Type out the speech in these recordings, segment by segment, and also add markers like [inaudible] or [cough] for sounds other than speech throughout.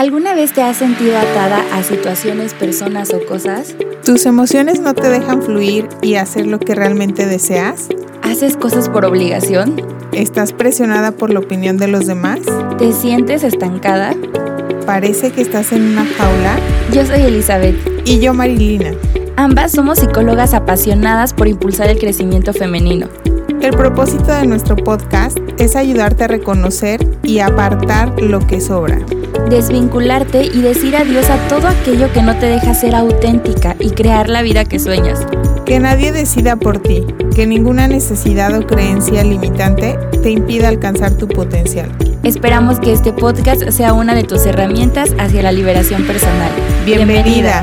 ¿Alguna vez te has sentido atada a situaciones, personas o cosas? ¿Tus emociones no te dejan fluir y hacer lo que realmente deseas? ¿Haces cosas por obligación? ¿Estás presionada por la opinión de los demás? ¿Te sientes estancada? ¿Parece que estás en una jaula? Yo soy Elizabeth. Y yo Marilina. Ambas somos psicólogas apasionadas por impulsar el crecimiento femenino. El propósito de nuestro podcast es ayudarte a reconocer y apartar lo que sobra. Desvincularte y decir adiós a todo aquello que no te deja ser auténtica y crear la vida que sueñas. Que nadie decida por ti, que ninguna necesidad o creencia limitante te impida alcanzar tu potencial. Esperamos que este podcast sea una de tus herramientas hacia la liberación personal. Bienvenida.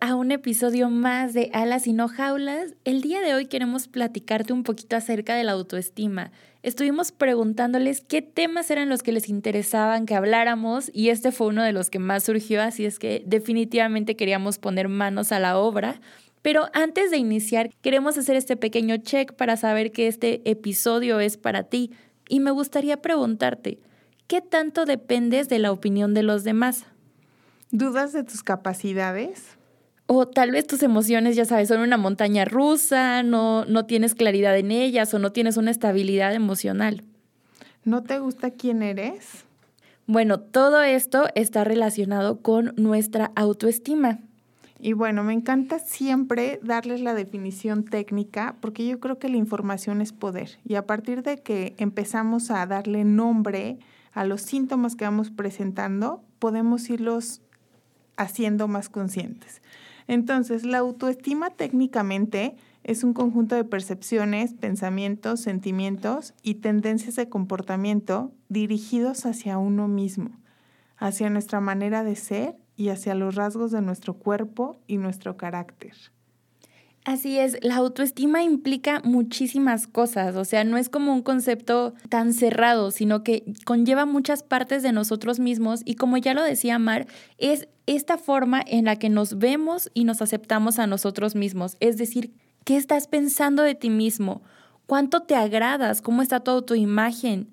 A un episodio más de Alas y no jaulas. El día de hoy queremos platicarte un poquito acerca de la autoestima. Estuvimos preguntándoles qué temas eran los que les interesaban que habláramos y este fue uno de los que más surgió, así es que definitivamente queríamos poner manos a la obra. Pero antes de iniciar, queremos hacer este pequeño check para saber que este episodio es para ti. Y me gustaría preguntarte, ¿qué tanto dependes de la opinión de los demás? ¿Dudas de tus capacidades? O tal vez tus emociones, ya sabes, son una montaña rusa, no, no tienes claridad en ellas o no tienes una estabilidad emocional. ¿No te gusta quién eres? Bueno, todo esto está relacionado con nuestra autoestima. Y bueno, me encanta siempre darles la definición técnica porque yo creo que la información es poder. Y a partir de que empezamos a darle nombre a los síntomas que vamos presentando, podemos irlos haciendo más conscientes. Entonces, la autoestima técnicamente es un conjunto de percepciones, pensamientos, sentimientos y tendencias de comportamiento dirigidos hacia uno mismo, hacia nuestra manera de ser y hacia los rasgos de nuestro cuerpo y nuestro carácter. Así es, la autoestima implica muchísimas cosas, o sea, no es como un concepto tan cerrado, sino que conlleva muchas partes de nosotros mismos y como ya lo decía Mar, es esta forma en la que nos vemos y nos aceptamos a nosotros mismos, es decir, ¿qué estás pensando de ti mismo? ¿Cuánto te agradas? ¿Cómo está tu autoimagen?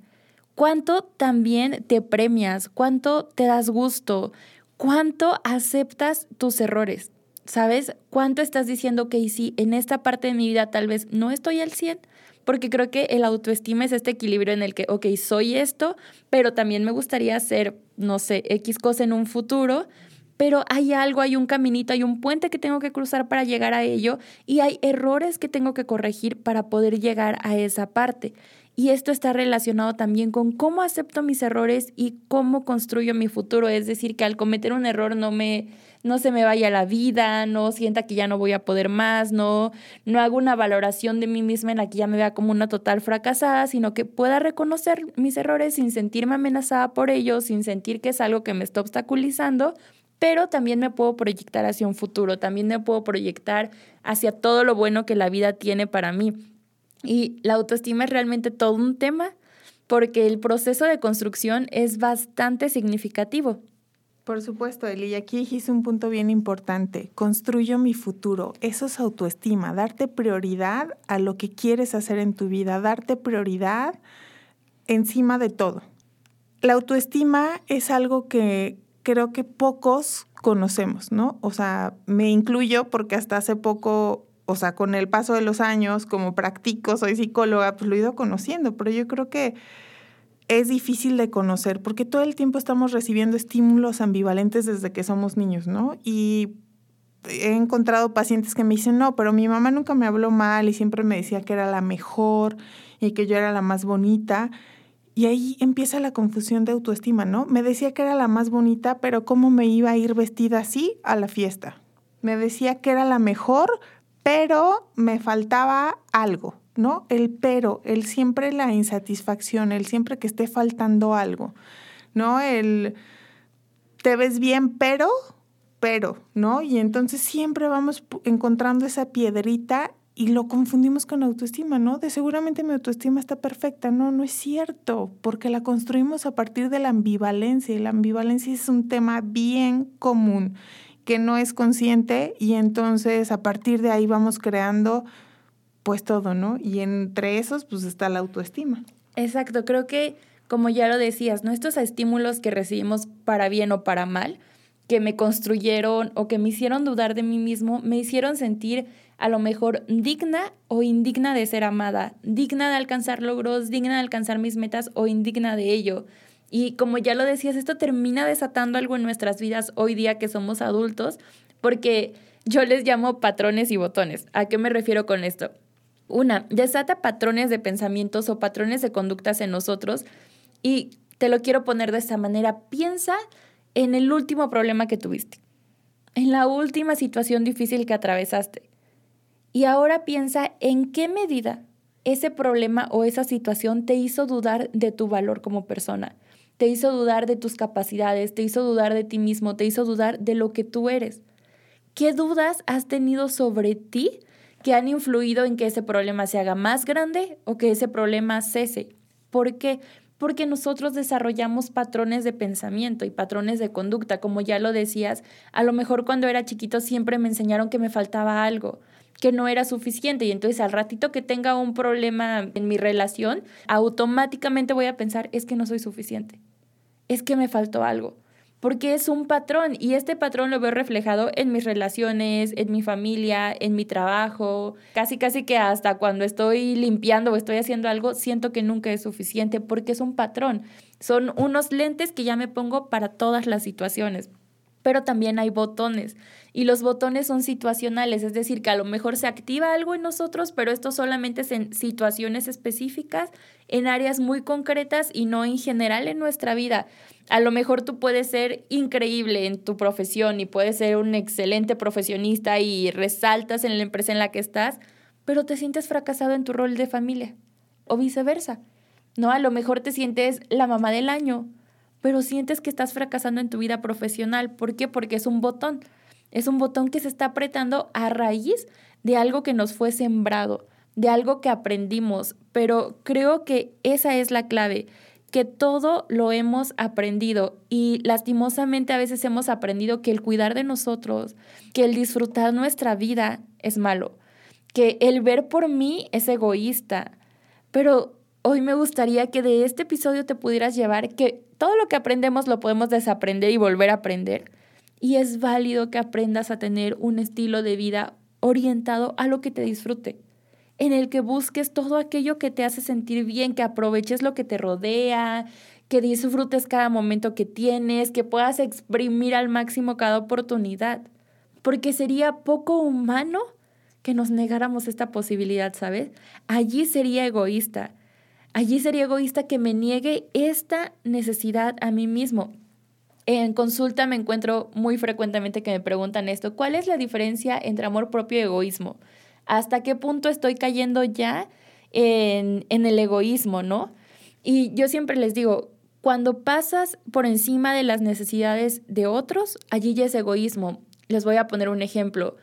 ¿Cuánto también te premias? ¿Cuánto te das gusto? ¿Cuánto aceptas tus errores? ¿Sabes? ¿Cuánto estás diciendo que sí, en esta parte de mi vida tal vez no estoy al 100? Porque creo que el autoestima es este equilibrio en el que, ok, soy esto, pero también me gustaría hacer, no sé, X cosa en un futuro, pero hay algo, hay un caminito, hay un puente que tengo que cruzar para llegar a ello y hay errores que tengo que corregir para poder llegar a esa parte. Y esto está relacionado también con cómo acepto mis errores y cómo construyo mi futuro. Es decir, que al cometer un error no me no se me vaya la vida, no sienta que ya no voy a poder más, no, no hago una valoración de mí misma en la que ya me vea como una total fracasada, sino que pueda reconocer mis errores sin sentirme amenazada por ellos, sin sentir que es algo que me está obstaculizando, pero también me puedo proyectar hacia un futuro, también me puedo proyectar hacia todo lo bueno que la vida tiene para mí. Y la autoestima es realmente todo un tema porque el proceso de construcción es bastante significativo. Por supuesto, Eli, y aquí dijiste un punto bien importante. Construyo mi futuro. Eso es autoestima, darte prioridad a lo que quieres hacer en tu vida, darte prioridad encima de todo. La autoestima es algo que creo que pocos conocemos, ¿no? O sea, me incluyo porque hasta hace poco, o sea, con el paso de los años, como practico, soy psicóloga, pues lo he ido conociendo, pero yo creo que es difícil de conocer porque todo el tiempo estamos recibiendo estímulos ambivalentes desde que somos niños, ¿no? Y he encontrado pacientes que me dicen, no, pero mi mamá nunca me habló mal y siempre me decía que era la mejor y que yo era la más bonita. Y ahí empieza la confusión de autoestima, ¿no? Me decía que era la más bonita, pero ¿cómo me iba a ir vestida así a la fiesta? Me decía que era la mejor, pero me faltaba algo. ¿no? El pero, el siempre la insatisfacción, el siempre que esté faltando algo, ¿no? El te ves bien, pero, pero, ¿no? Y entonces siempre vamos encontrando esa piedrita y lo confundimos con autoestima, ¿no? De seguramente mi autoestima está perfecta. No, no es cierto, porque la construimos a partir de la ambivalencia y la ambivalencia es un tema bien común que no es consciente y entonces a partir de ahí vamos creando pues todo, ¿no? Y entre esos, pues está la autoestima. Exacto, creo que como ya lo decías, ¿no? Estos estímulos que recibimos para bien o para mal, que me construyeron o que me hicieron dudar de mí mismo, me hicieron sentir a lo mejor digna o indigna de ser amada, digna de alcanzar logros, digna de alcanzar mis metas o indigna de ello. Y como ya lo decías, esto termina desatando algo en nuestras vidas hoy día que somos adultos, porque yo les llamo patrones y botones. ¿A qué me refiero con esto? Una, desata patrones de pensamientos o patrones de conductas en nosotros y te lo quiero poner de esta manera. Piensa en el último problema que tuviste, en la última situación difícil que atravesaste. Y ahora piensa en qué medida ese problema o esa situación te hizo dudar de tu valor como persona, te hizo dudar de tus capacidades, te hizo dudar de ti mismo, te hizo dudar de lo que tú eres. ¿Qué dudas has tenido sobre ti que han influido en que ese problema se haga más grande o que ese problema cese? ¿Por qué? porque nosotros desarrollamos patrones de pensamiento y patrones de conducta, como ya lo decías, a lo mejor cuando era chiquito siempre me enseñaron que me faltaba algo, que no era suficiente. Y entonces al ratito que tenga un problema en mi relación, automáticamente voy a pensar, es que no soy suficiente, es que me faltó algo porque es un patrón y este patrón lo veo reflejado en mis relaciones, en mi familia, en mi trabajo, casi casi que hasta cuando estoy limpiando o estoy haciendo algo, siento que nunca es suficiente porque es un patrón. Son unos lentes que ya me pongo para todas las situaciones. Pero también hay botones. Y los botones son situacionales, es decir, que a lo mejor se activa algo en nosotros, pero esto solamente es en situaciones específicas, en áreas muy concretas y no en general en nuestra vida. A lo mejor tú puedes ser increíble en tu profesión y puedes ser un excelente profesionista y resaltas en la empresa en la que estás, pero te sientes fracasado en tu rol de familia o viceversa. No, a lo mejor te sientes la mamá del año, pero sientes que estás fracasando en tu vida profesional. ¿Por qué? Porque es un botón. Es un botón que se está apretando a raíz de algo que nos fue sembrado, de algo que aprendimos. Pero creo que esa es la clave, que todo lo hemos aprendido y lastimosamente a veces hemos aprendido que el cuidar de nosotros, que el disfrutar nuestra vida es malo, que el ver por mí es egoísta. Pero hoy me gustaría que de este episodio te pudieras llevar que todo lo que aprendemos lo podemos desaprender y volver a aprender. Y es válido que aprendas a tener un estilo de vida orientado a lo que te disfrute, en el que busques todo aquello que te hace sentir bien, que aproveches lo que te rodea, que disfrutes cada momento que tienes, que puedas exprimir al máximo cada oportunidad. Porque sería poco humano que nos negáramos esta posibilidad, ¿sabes? Allí sería egoísta. Allí sería egoísta que me niegue esta necesidad a mí mismo. En consulta me encuentro muy frecuentemente que me preguntan esto, ¿cuál es la diferencia entre amor propio y egoísmo? ¿Hasta qué punto estoy cayendo ya en, en el egoísmo, no? Y yo siempre les digo, cuando pasas por encima de las necesidades de otros, allí ya es egoísmo. Les voy a poner un ejemplo.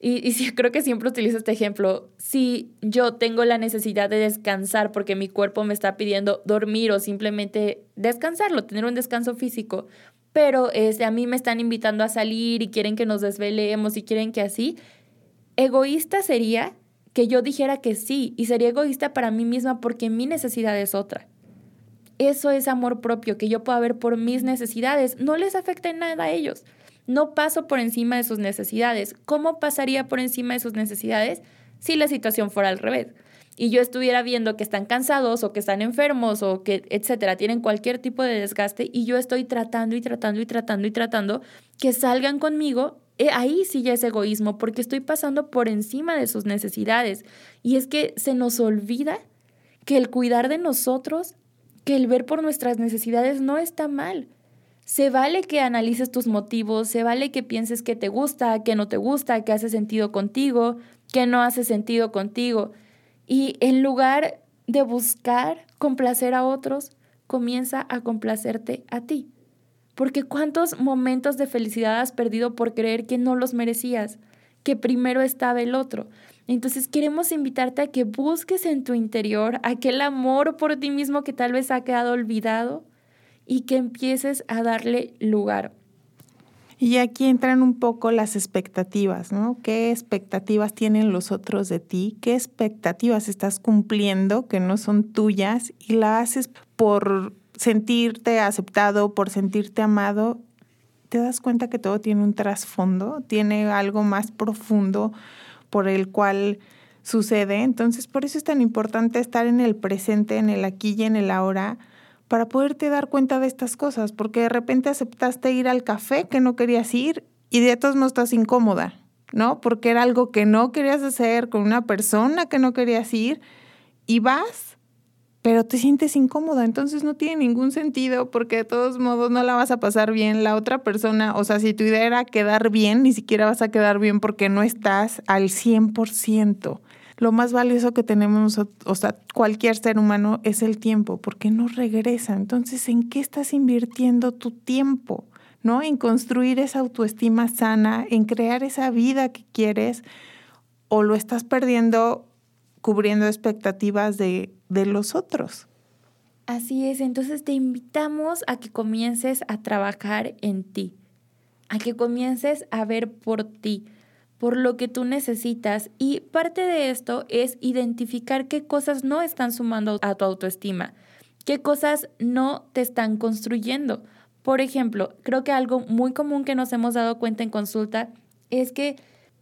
Y, y [laughs] creo que siempre utilizo este ejemplo. Si yo tengo la necesidad de descansar porque mi cuerpo me está pidiendo dormir o simplemente descansarlo, tener un descanso físico, pero este, a mí me están invitando a salir y quieren que nos desvelemos y quieren que así, egoísta sería que yo dijera que sí y sería egoísta para mí misma porque mi necesidad es otra. Eso es amor propio, que yo pueda ver por mis necesidades. No les afecta nada a ellos. No paso por encima de sus necesidades. ¿Cómo pasaría por encima de sus necesidades si la situación fuera al revés? Y yo estuviera viendo que están cansados o que están enfermos o que, etcétera, tienen cualquier tipo de desgaste y yo estoy tratando y tratando y tratando y tratando que salgan conmigo eh, ahí sí ya es egoísmo porque estoy pasando por encima de sus necesidades. Y es que se nos olvida que el cuidar de nosotros, que el ver por nuestras necesidades no está mal. Se vale que analices tus motivos, se vale que pienses que te gusta, que no te gusta, que hace sentido contigo, que no hace sentido contigo. Y en lugar de buscar complacer a otros, comienza a complacerte a ti. Porque cuántos momentos de felicidad has perdido por creer que no los merecías, que primero estaba el otro. Entonces queremos invitarte a que busques en tu interior aquel amor por ti mismo que tal vez ha quedado olvidado y que empieces a darle lugar. Y aquí entran un poco las expectativas, ¿no? ¿Qué expectativas tienen los otros de ti? ¿Qué expectativas estás cumpliendo que no son tuyas? Y la haces por sentirte aceptado, por sentirte amado, te das cuenta que todo tiene un trasfondo, tiene algo más profundo por el cual sucede. Entonces, por eso es tan importante estar en el presente, en el aquí y en el ahora, para poderte dar cuenta de estas cosas, porque de repente aceptaste ir al café que no querías ir y de todos no estás incómoda, ¿no? Porque era algo que no querías hacer con una persona que no querías ir y vas, pero te sientes incómoda, entonces no tiene ningún sentido porque de todos modos no la vas a pasar bien la otra persona, o sea, si tu idea era quedar bien, ni siquiera vas a quedar bien porque no estás al 100% lo más valioso que tenemos, o sea, cualquier ser humano, es el tiempo, porque no regresa. Entonces, ¿en qué estás invirtiendo tu tiempo? ¿No? En construir esa autoestima sana, en crear esa vida que quieres, o lo estás perdiendo cubriendo expectativas de, de los otros. Así es, entonces te invitamos a que comiences a trabajar en ti, a que comiences a ver por ti por lo que tú necesitas y parte de esto es identificar qué cosas no están sumando a tu autoestima, qué cosas no te están construyendo. Por ejemplo, creo que algo muy común que nos hemos dado cuenta en consulta es que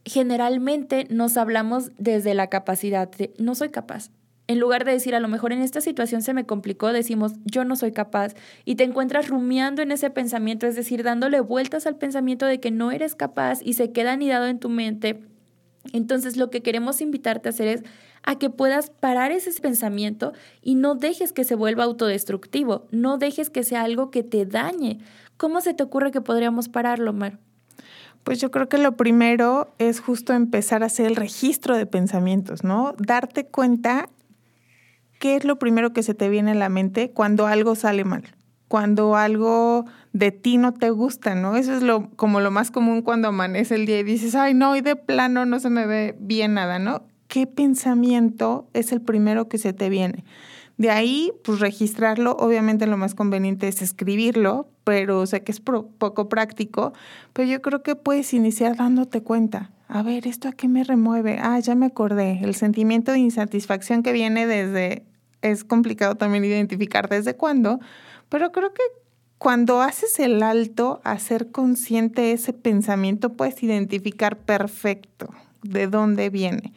generalmente nos hablamos desde la capacidad de no soy capaz, en lugar de decir, a lo mejor en esta situación se me complicó, decimos, yo no soy capaz. Y te encuentras rumiando en ese pensamiento, es decir, dándole vueltas al pensamiento de que no eres capaz y se queda anidado en tu mente. Entonces lo que queremos invitarte a hacer es a que puedas parar ese pensamiento y no dejes que se vuelva autodestructivo, no dejes que sea algo que te dañe. ¿Cómo se te ocurre que podríamos pararlo, Mar? Pues yo creo que lo primero es justo empezar a hacer el registro de pensamientos, ¿no? Darte cuenta ¿qué es lo primero que se te viene a la mente cuando algo sale mal? Cuando algo de ti no te gusta, ¿no? Eso es lo, como lo más común cuando amanece el día y dices, ay, no, y de plano no se me ve bien nada, ¿no? ¿Qué pensamiento es el primero que se te viene? De ahí, pues registrarlo, obviamente lo más conveniente es escribirlo, pero sé que es poco práctico, pero yo creo que puedes iniciar dándote cuenta. A ver, ¿esto a qué me remueve? Ah, ya me acordé, el sentimiento de insatisfacción que viene desde es complicado también identificar desde cuándo, pero creo que cuando haces el alto a ser consciente ese pensamiento, puedes identificar perfecto de dónde viene,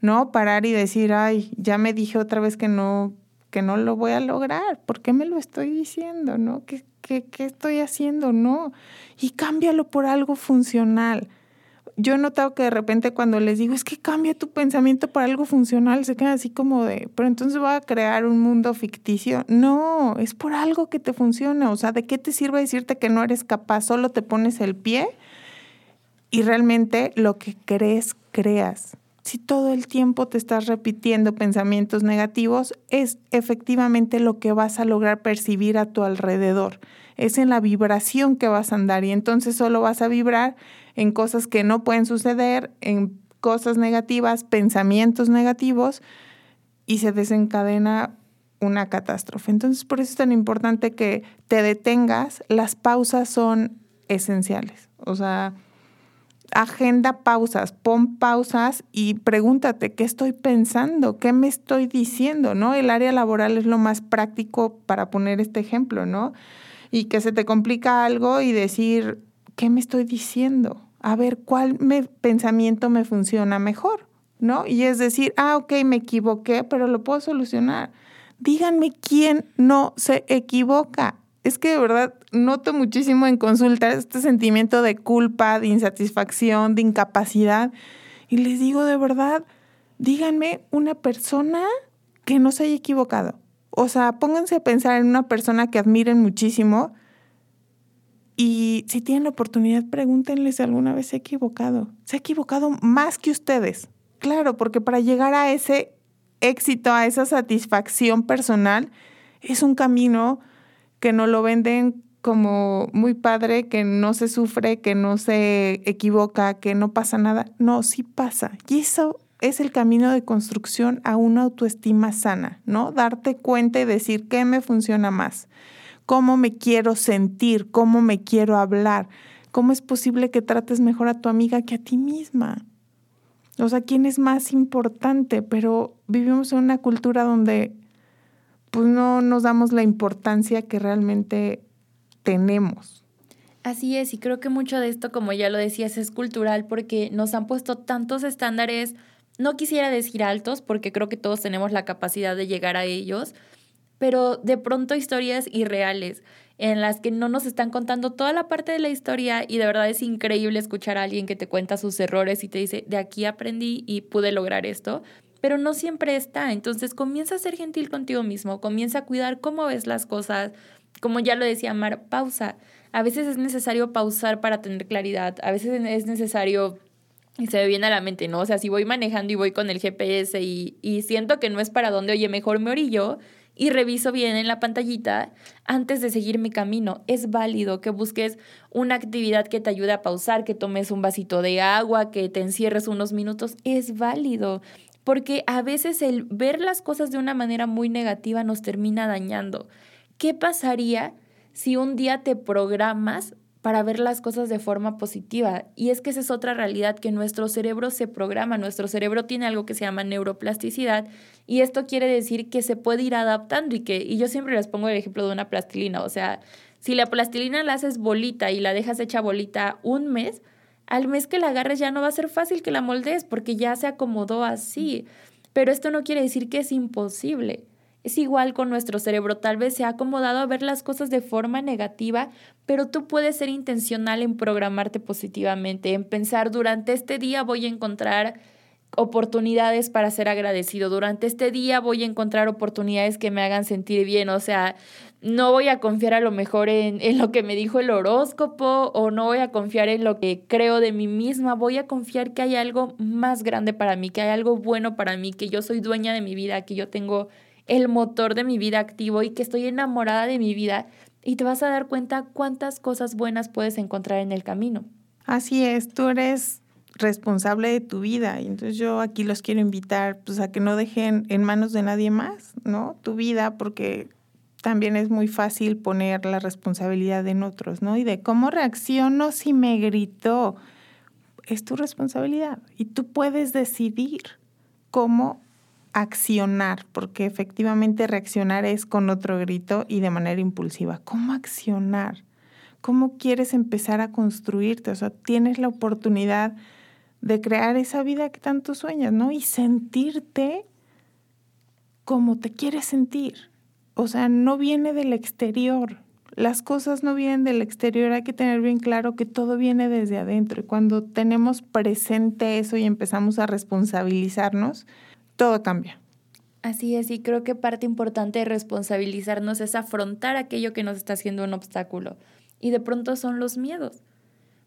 ¿no? Parar y decir, ay, ya me dije otra vez que no, que no lo voy a lograr, ¿por qué me lo estoy diciendo, no? ¿Qué, qué, qué estoy haciendo? No. Y cámbialo por algo funcional yo he notado que de repente cuando les digo, es que cambia tu pensamiento para algo funcional, se quedan así como de, pero entonces voy a crear un mundo ficticio. No, es por algo que te funciona. O sea, ¿de qué te sirve decirte que no eres capaz? Solo te pones el pie y realmente lo que crees, creas. Si todo el tiempo te estás repitiendo pensamientos negativos, es efectivamente lo que vas a lograr percibir a tu alrededor. Es en la vibración que vas a andar y entonces solo vas a vibrar en cosas que no pueden suceder, en cosas negativas, pensamientos negativos, y se desencadena una catástrofe. Entonces, por eso es tan importante que te detengas. Las pausas son esenciales. O sea, agenda pausas, pon pausas y pregúntate qué estoy pensando, qué me estoy diciendo, ¿no? El área laboral es lo más práctico para poner este ejemplo, ¿no? Y que se te complica algo y decir, ¿qué me estoy diciendo? A ver, ¿cuál pensamiento me funciona mejor? ¿No? Y es decir, ah, ok, me equivoqué, pero lo puedo solucionar. Díganme quién no se equivoca. Es que de verdad noto muchísimo en consulta este sentimiento de culpa, de insatisfacción, de incapacidad. Y les digo de verdad, díganme una persona que no se haya equivocado. O sea, pónganse a pensar en una persona que admiren muchísimo y si tienen la oportunidad, pregúntenles si alguna vez se ha equivocado. Se ha equivocado más que ustedes. Claro, porque para llegar a ese éxito, a esa satisfacción personal, es un camino que no lo venden como muy padre, que no se sufre, que no se equivoca, que no pasa nada. No, sí pasa. Y eso es el camino de construcción a una autoestima sana, ¿no? Darte cuenta y decir qué me funciona más cómo me quiero sentir, cómo me quiero hablar, cómo es posible que trates mejor a tu amiga que a ti misma. O sea, ¿quién es más importante? Pero vivimos en una cultura donde pues no nos damos la importancia que realmente tenemos. Así es, y creo que mucho de esto, como ya lo decías, es cultural porque nos han puesto tantos estándares, no quisiera decir altos, porque creo que todos tenemos la capacidad de llegar a ellos, pero de pronto historias irreales en las que no nos están contando toda la parte de la historia y de verdad es increíble escuchar a alguien que te cuenta sus errores y te dice, de aquí aprendí y pude lograr esto, pero no siempre está. Entonces comienza a ser gentil contigo mismo, comienza a cuidar cómo ves las cosas. Como ya lo decía Mar, pausa. A veces es necesario pausar para tener claridad, a veces es necesario y se me viene a la mente, ¿no? O sea, si voy manejando y voy con el GPS y, y siento que no es para dónde, oye, mejor me orillo y reviso bien en la pantallita antes de seguir mi camino. Es válido que busques una actividad que te ayude a pausar, que tomes un vasito de agua, que te encierres unos minutos. Es válido, porque a veces el ver las cosas de una manera muy negativa nos termina dañando. ¿Qué pasaría si un día te programas para ver las cosas de forma positiva. Y es que esa es otra realidad, que nuestro cerebro se programa, nuestro cerebro tiene algo que se llama neuroplasticidad y esto quiere decir que se puede ir adaptando y que, y yo siempre les pongo el ejemplo de una plastilina, o sea, si la plastilina la haces bolita y la dejas hecha bolita un mes, al mes que la agarres ya no va a ser fácil que la moldees porque ya se acomodó así. Pero esto no quiere decir que es imposible. Es igual con nuestro cerebro, tal vez se ha acomodado a ver las cosas de forma negativa, pero tú puedes ser intencional en programarte positivamente, en pensar durante este día voy a encontrar oportunidades para ser agradecido. Durante este día voy a encontrar oportunidades que me hagan sentir bien. O sea, no voy a confiar a lo mejor en, en, lo que me dijo el horóscopo o no voy a confiar en lo que creo de mí misma. Voy a confiar que hay algo más grande para mí, que hay algo bueno para mí, que yo soy dueña de mi vida, que yo tengo el motor de mi vida activo y que estoy enamorada de mi vida y te vas a dar cuenta cuántas cosas buenas puedes encontrar en el camino. Así es, tú eres responsable de tu vida y entonces yo aquí los quiero invitar pues a que no dejen en manos de nadie más, ¿no? Tu vida porque también es muy fácil poner la responsabilidad en otros, ¿no? Y de cómo reacciono si me gritó, es tu responsabilidad y tú puedes decidir cómo accionar, porque efectivamente reaccionar es con otro grito y de manera impulsiva. ¿Cómo accionar? ¿Cómo quieres empezar a construirte? O sea, tienes la oportunidad de crear esa vida que tanto sueñas, ¿no? Y sentirte como te quieres sentir. O sea, no viene del exterior. Las cosas no vienen del exterior. Hay que tener bien claro que todo viene desde adentro. Y cuando tenemos presente eso y empezamos a responsabilizarnos, todo cambia. Así es, y creo que parte importante de responsabilizarnos es afrontar aquello que nos está haciendo un obstáculo. Y de pronto son los miedos.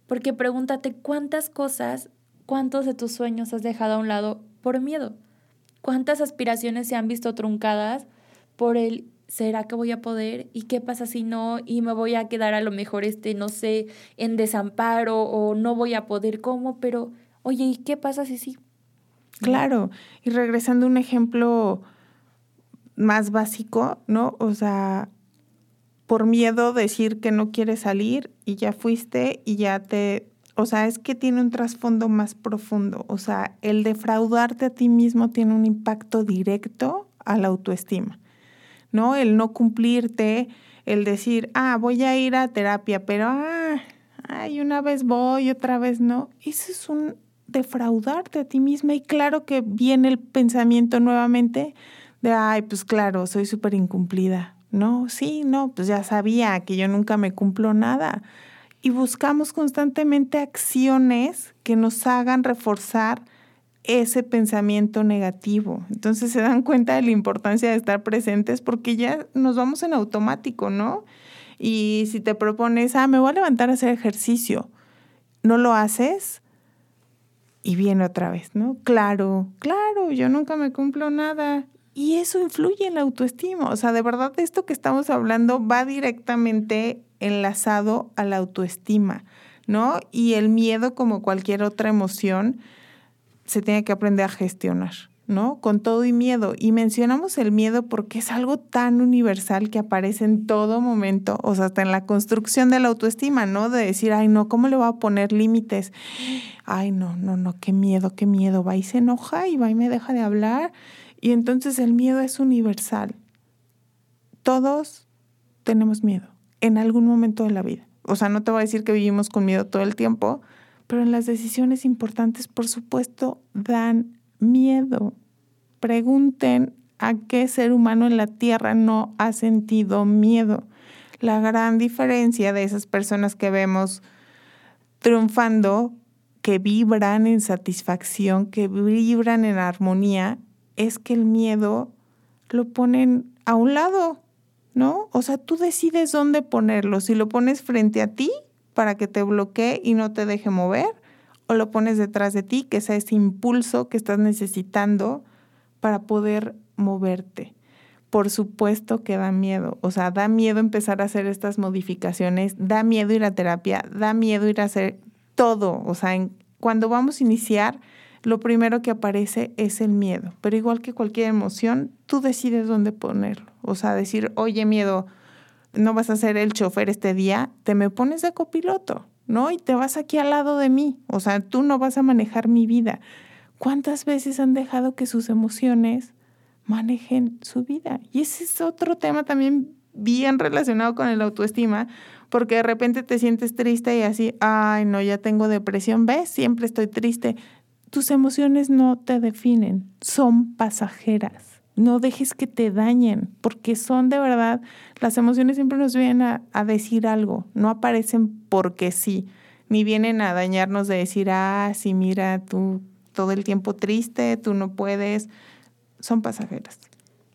Porque pregúntate cuántas cosas, cuántos de tus sueños has dejado a un lado por miedo. ¿Cuántas aspiraciones se han visto truncadas por el ¿será que voy a poder? ¿Y qué pasa si no? Y me voy a quedar a lo mejor, este, no sé, en desamparo o no voy a poder, ¿cómo? Pero, oye, ¿y qué pasa si sí? Claro, y regresando a un ejemplo más básico, ¿no? O sea, por miedo decir que no quieres salir y ya fuiste y ya te... O sea, es que tiene un trasfondo más profundo. O sea, el defraudarte a ti mismo tiene un impacto directo a la autoestima, ¿no? El no cumplirte, el decir, ah, voy a ir a terapia, pero, ah, ay, una vez voy, otra vez no. Eso es un defraudarte a ti misma y claro que viene el pensamiento nuevamente de, ay, pues claro, soy súper incumplida. No, sí, no, pues ya sabía que yo nunca me cumplo nada. Y buscamos constantemente acciones que nos hagan reforzar ese pensamiento negativo. Entonces se dan cuenta de la importancia de estar presentes porque ya nos vamos en automático, ¿no? Y si te propones, ah, me voy a levantar a hacer ejercicio, no lo haces, y viene otra vez, ¿no? Claro, claro, yo nunca me cumplo nada. Y eso influye en la autoestima. O sea, de verdad esto que estamos hablando va directamente enlazado a la autoestima, ¿no? Y el miedo, como cualquier otra emoción, se tiene que aprender a gestionar. ¿No? Con todo y miedo. Y mencionamos el miedo porque es algo tan universal que aparece en todo momento, o sea, hasta en la construcción de la autoestima, ¿no? De decir, ay, no, ¿cómo le voy a poner límites? Ay, no, no, no, qué miedo, qué miedo. Va y se enoja y va y me deja de hablar. Y entonces el miedo es universal. Todos tenemos miedo en algún momento de la vida. O sea, no te voy a decir que vivimos con miedo todo el tiempo, pero en las decisiones importantes, por supuesto, dan miedo. Pregunten a qué ser humano en la Tierra no ha sentido miedo. La gran diferencia de esas personas que vemos triunfando, que vibran en satisfacción, que vibran en armonía, es que el miedo lo ponen a un lado, ¿no? O sea, tú decides dónde ponerlo, si lo pones frente a ti para que te bloquee y no te deje mover, o lo pones detrás de ti, que sea ese impulso que estás necesitando para poder moverte. Por supuesto que da miedo, o sea, da miedo empezar a hacer estas modificaciones, da miedo ir a terapia, da miedo ir a hacer todo, o sea, cuando vamos a iniciar, lo primero que aparece es el miedo, pero igual que cualquier emoción, tú decides dónde ponerlo, o sea, decir, oye, miedo, no vas a ser el chofer este día, te me pones de copiloto, ¿no? Y te vas aquí al lado de mí, o sea, tú no vas a manejar mi vida. ¿Cuántas veces han dejado que sus emociones manejen su vida? Y ese es otro tema también bien relacionado con el autoestima, porque de repente te sientes triste y así, ay, no, ya tengo depresión, ¿ves? Siempre estoy triste. Tus emociones no te definen, son pasajeras. No dejes que te dañen, porque son de verdad, las emociones siempre nos vienen a, decir algo, no aparecen porque sí, ni vienen a dañarnos de decir, ah, sí, mira, tú todo el tiempo triste, tú no puedes, son pasajeras.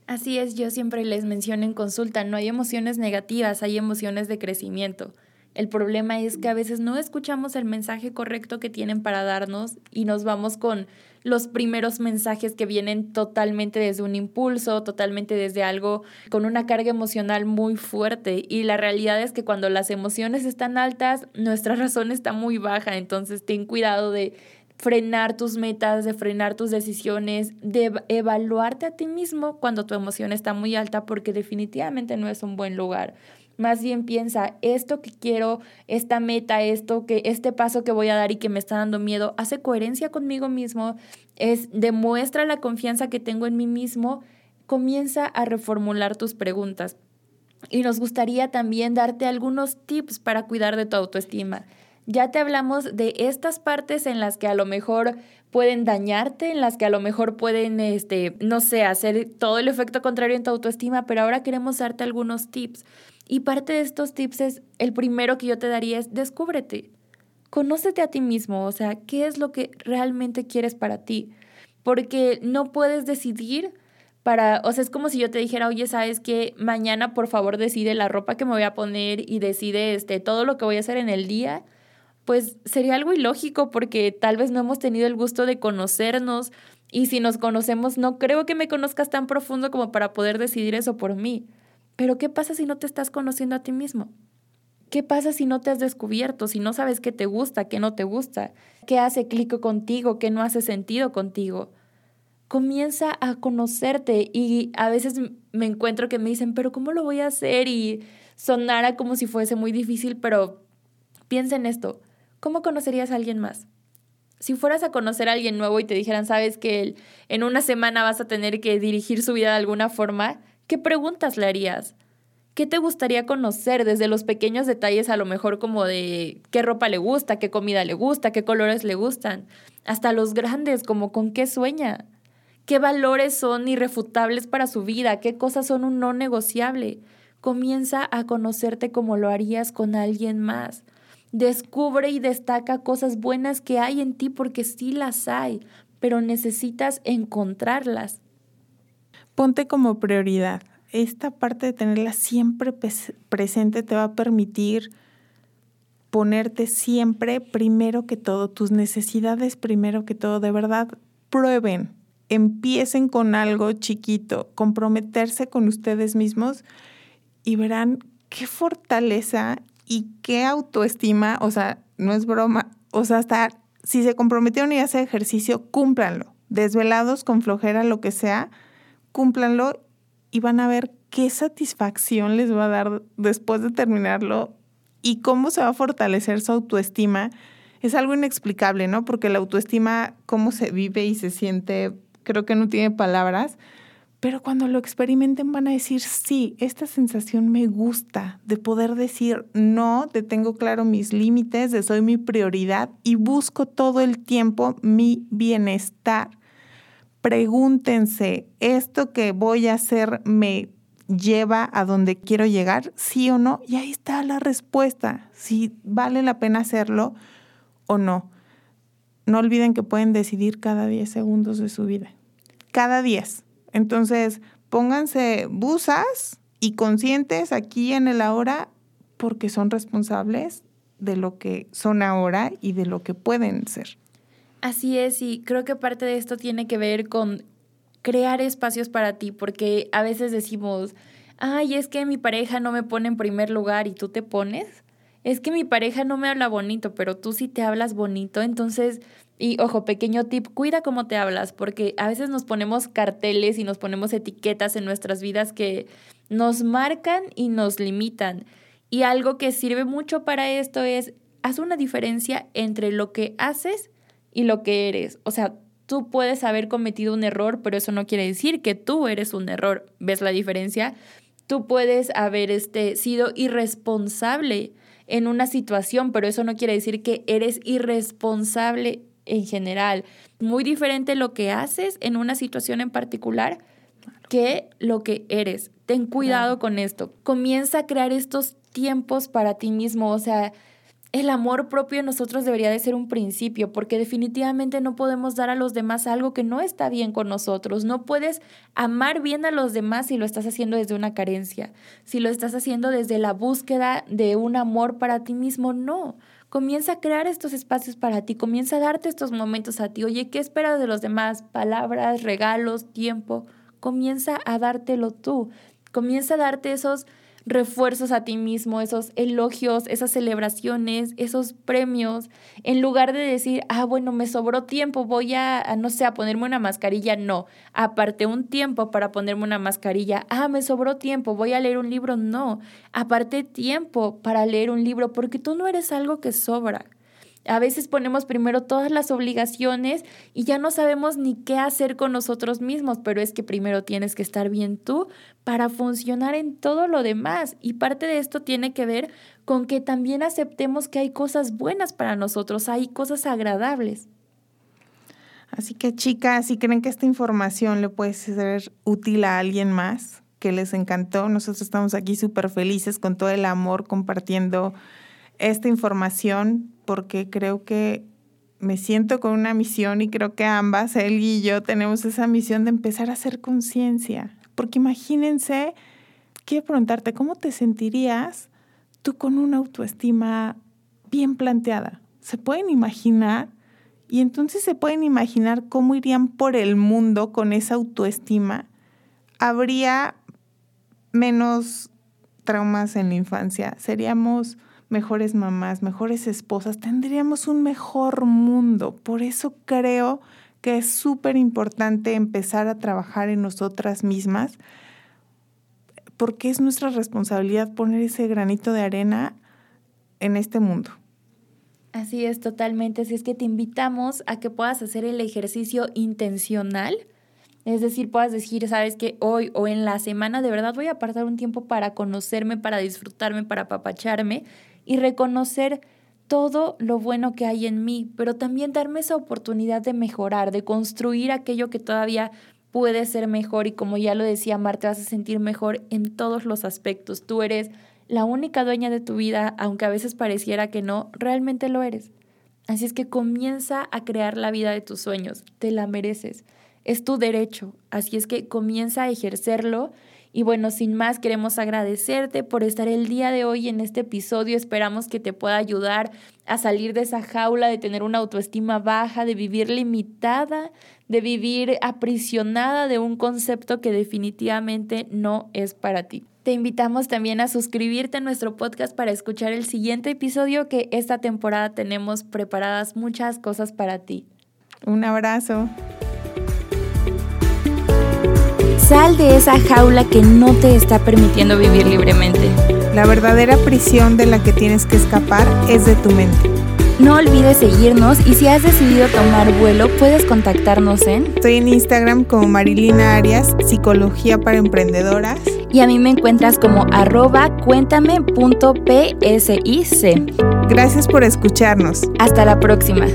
Así es, yo siempre les menciono en consulta, no hay emociones negativas, hay emociones de crecimiento. El problema es que a veces no escuchamos el mensaje correcto que tienen para darnos y nos vamos con los primeros mensajes que vienen totalmente desde un impulso, totalmente desde algo con una carga emocional muy fuerte. Y la realidad es que cuando las emociones están altas, nuestra [laughs] razón está muy baja. Entonces ten cuidado de frenar tus metas, de frenar tus decisiones, de evaluarte a ti mismo cuando tu emoción está muy alta, porque definitivamente no es un buen lugar. Más bien piensa, esto que quiero, esta meta, esto que este paso que voy a dar y que me está dando miedo, hace coherencia conmigo mismo, es demuestra la confianza que tengo en mí mismo, comienza a reformular tus preguntas. Y nos gustaría también darte algunos tips para cuidar de tu autoestima. Ya te hablamos de estas partes en las que a lo mejor pueden dañarte, en las que a lo mejor pueden, este, no sé, hacer todo el efecto contrario en tu autoestima, pero ahora queremos darte algunos tips. Y parte de estos tips es, el primero que yo te daría es, descúbrete, conócete a ti mismo, o sea, qué es lo que realmente quieres para ti, porque no puedes decidir para, o sea, es como si yo te dijera, oye, sabes que mañana por favor decide la ropa que me voy a poner y decide este, todo lo que voy a hacer en el día. Pues sería algo ilógico porque tal vez no hemos tenido el gusto de conocernos y si nos conocemos no creo que me conozcas tan profundo como para poder decidir eso por mí. Pero ¿qué pasa si no te estás conociendo a ti mismo? ¿Qué pasa si no te has descubierto, si no sabes qué te gusta, qué no te gusta, qué hace clic contigo, qué no hace sentido contigo? Comienza a conocerte y a veces me encuentro que me dicen, pero ¿cómo lo voy a hacer? Y sonara como si fuese muy difícil, pero piensa en esto. ¿cómo conocerías a alguien más? Si fueras a conocer a alguien nuevo y te dijeran, sabes que en una semana vas a tener que dirigir su vida de alguna forma, ¿qué preguntas le harías? ¿Qué te gustaría conocer desde los pequeños detalles, a lo mejor como de qué ropa le gusta, qué comida le gusta, qué colores le gustan, hasta los grandes, como con qué sueña? ¿Qué valores son irrefutables para su vida? ¿Qué cosas son un no negociable? Comienza a conocerte como lo harías con alguien más. Descubre y destaca cosas buenas que hay en ti porque sí las hay, pero necesitas encontrarlas. Ponte como prioridad. Esta parte de tenerla siempre presente te va a permitir ponerte siempre primero que todo, tus necesidades primero que todo. De verdad, prueben, empiecen con algo chiquito, comprometerse con ustedes mismos y verán qué fortaleza y qué autoestima, o sea, no es broma, o sea, hasta si se comprometieron a hacer ejercicio, cúmplanlo. Desvelados, con flojera, lo que sea, cúmplanlo y van a ver qué satisfacción les va a dar después de terminarlo y cómo se va a fortalecer su autoestima. Es algo inexplicable, ¿no? Porque la autoestima, cómo se vive y se siente, creo que no tiene palabras, Pero cuando lo experimenten van a decir, sí, esta sensación me gusta de poder decir, no, de tengo claro mis límites, de soy mi prioridad y busco todo el tiempo mi bienestar. Pregúntense, ¿esto que voy a hacer me lleva a donde quiero llegar? ¿Sí o no? Y ahí está la respuesta, si vale la pena hacerlo o no. No olviden que pueden decidir cada 10 segundos de su vida. Cada 10 entonces, pónganse busas y conscientes aquí en el ahora porque son responsables de lo que son ahora y de lo que pueden ser. Así es, y creo que parte de esto tiene que ver con crear espacios para ti, porque a veces decimos, ay, es que mi pareja no me pone en primer lugar y tú te pones. Es que mi pareja no me habla bonito, pero tú sí te hablas bonito. Entonces, y ojo, pequeño tip, cuida cómo te hablas, porque a veces nos ponemos carteles y nos ponemos etiquetas en nuestras vidas que nos marcan y nos limitan. Y algo que sirve mucho para esto es, haz una diferencia entre lo que haces y lo que eres. O sea, tú puedes haber cometido un error, pero eso no quiere decir que tú eres un error. ¿Ves la diferencia? Tú puedes haber este, sido irresponsable en una situación, pero eso no quiere decir que eres irresponsable en general. Muy diferente lo que haces en una situación en particular que lo que eres. Ten cuidado con esto. Comienza a crear estos tiempos para ti mismo. O sea, el amor propio en nosotros debería de ser un principio, porque definitivamente no podemos dar a los demás algo que no está bien con nosotros. No puedes amar bien a los demás si lo estás haciendo desde una carencia, si lo estás haciendo desde la búsqueda de un amor para ti mismo. No, comienza a crear estos espacios para ti, comienza a darte estos momentos a ti. Oye, ¿qué esperas de los demás? Palabras, regalos, tiempo. Comienza a dártelo tú. Comienza a darte esos refuerzos a ti mismo, esos elogios, esas celebraciones, esos premios, en lugar de decir, ah, bueno, me sobró tiempo, voy a, no sé, a ponerme una mascarilla, no, aparté un tiempo para ponerme una mascarilla, ah, me sobró tiempo, voy a leer un libro, no, aparté tiempo para leer un libro, porque tú no eres algo que sobra. A veces ponemos primero todas las obligaciones y ya no sabemos ni qué hacer con nosotros mismos, pero es que primero tienes que estar bien tú para funcionar en todo lo demás. Y parte de esto tiene que ver con que también aceptemos que hay cosas buenas para nosotros, hay cosas agradables. Así que chicas, si creen que esta información le puede ser útil a alguien más, que les encantó, nosotros estamos aquí súper felices con todo el amor compartiendo esta información porque creo que me siento con una misión y creo que ambas, él y yo, tenemos esa misión de empezar a hacer conciencia. Porque imagínense, quiero preguntarte, ¿cómo te sentirías tú con una autoestima bien planteada? ¿Se pueden imaginar? Y entonces se pueden imaginar cómo irían por el mundo con esa autoestima. Habría menos traumas en la infancia, seríamos mejores mamás, mejores esposas, tendríamos un mejor mundo. Por eso creo que es súper importante empezar a trabajar en nosotras mismas, porque es nuestra responsabilidad poner ese granito de arena en este mundo. Así es, totalmente. Así es que te invitamos a que puedas hacer el ejercicio intencional. Es decir, puedas decir, sabes que hoy o en la semana de verdad voy a apartar un tiempo para conocerme, para disfrutarme, para apapacharme y reconocer todo lo bueno que hay en mí, pero también darme esa oportunidad de mejorar, de construir aquello que todavía puede ser mejor y como ya lo decía Mar, te vas a sentir mejor en todos los aspectos. Tú eres la única dueña de tu vida, aunque a veces pareciera que no, realmente lo eres. Así es que comienza a crear la vida de tus sueños, te la mereces, es tu derecho, así es que comienza a ejercerlo y bueno, sin más, queremos agradecerte por estar el día de hoy en este episodio. Esperamos que te pueda ayudar a salir de esa jaula de tener una autoestima baja, de vivir limitada, de vivir aprisionada de un concepto que definitivamente no es para ti. Te invitamos también a suscribirte a nuestro podcast para escuchar el siguiente episodio que esta temporada tenemos preparadas muchas cosas para ti. Un abrazo. Sal de esa jaula que no te está permitiendo vivir libremente. La verdadera prisión de la que tienes que escapar es de tu mente. No olvides seguirnos y si has decidido tomar vuelo, puedes contactarnos en... Estoy en Instagram como Marilina Arias, Psicología para Emprendedoras. Y a mí me encuentras como arroba cuéntame.psic. Gracias por escucharnos. Hasta la próxima.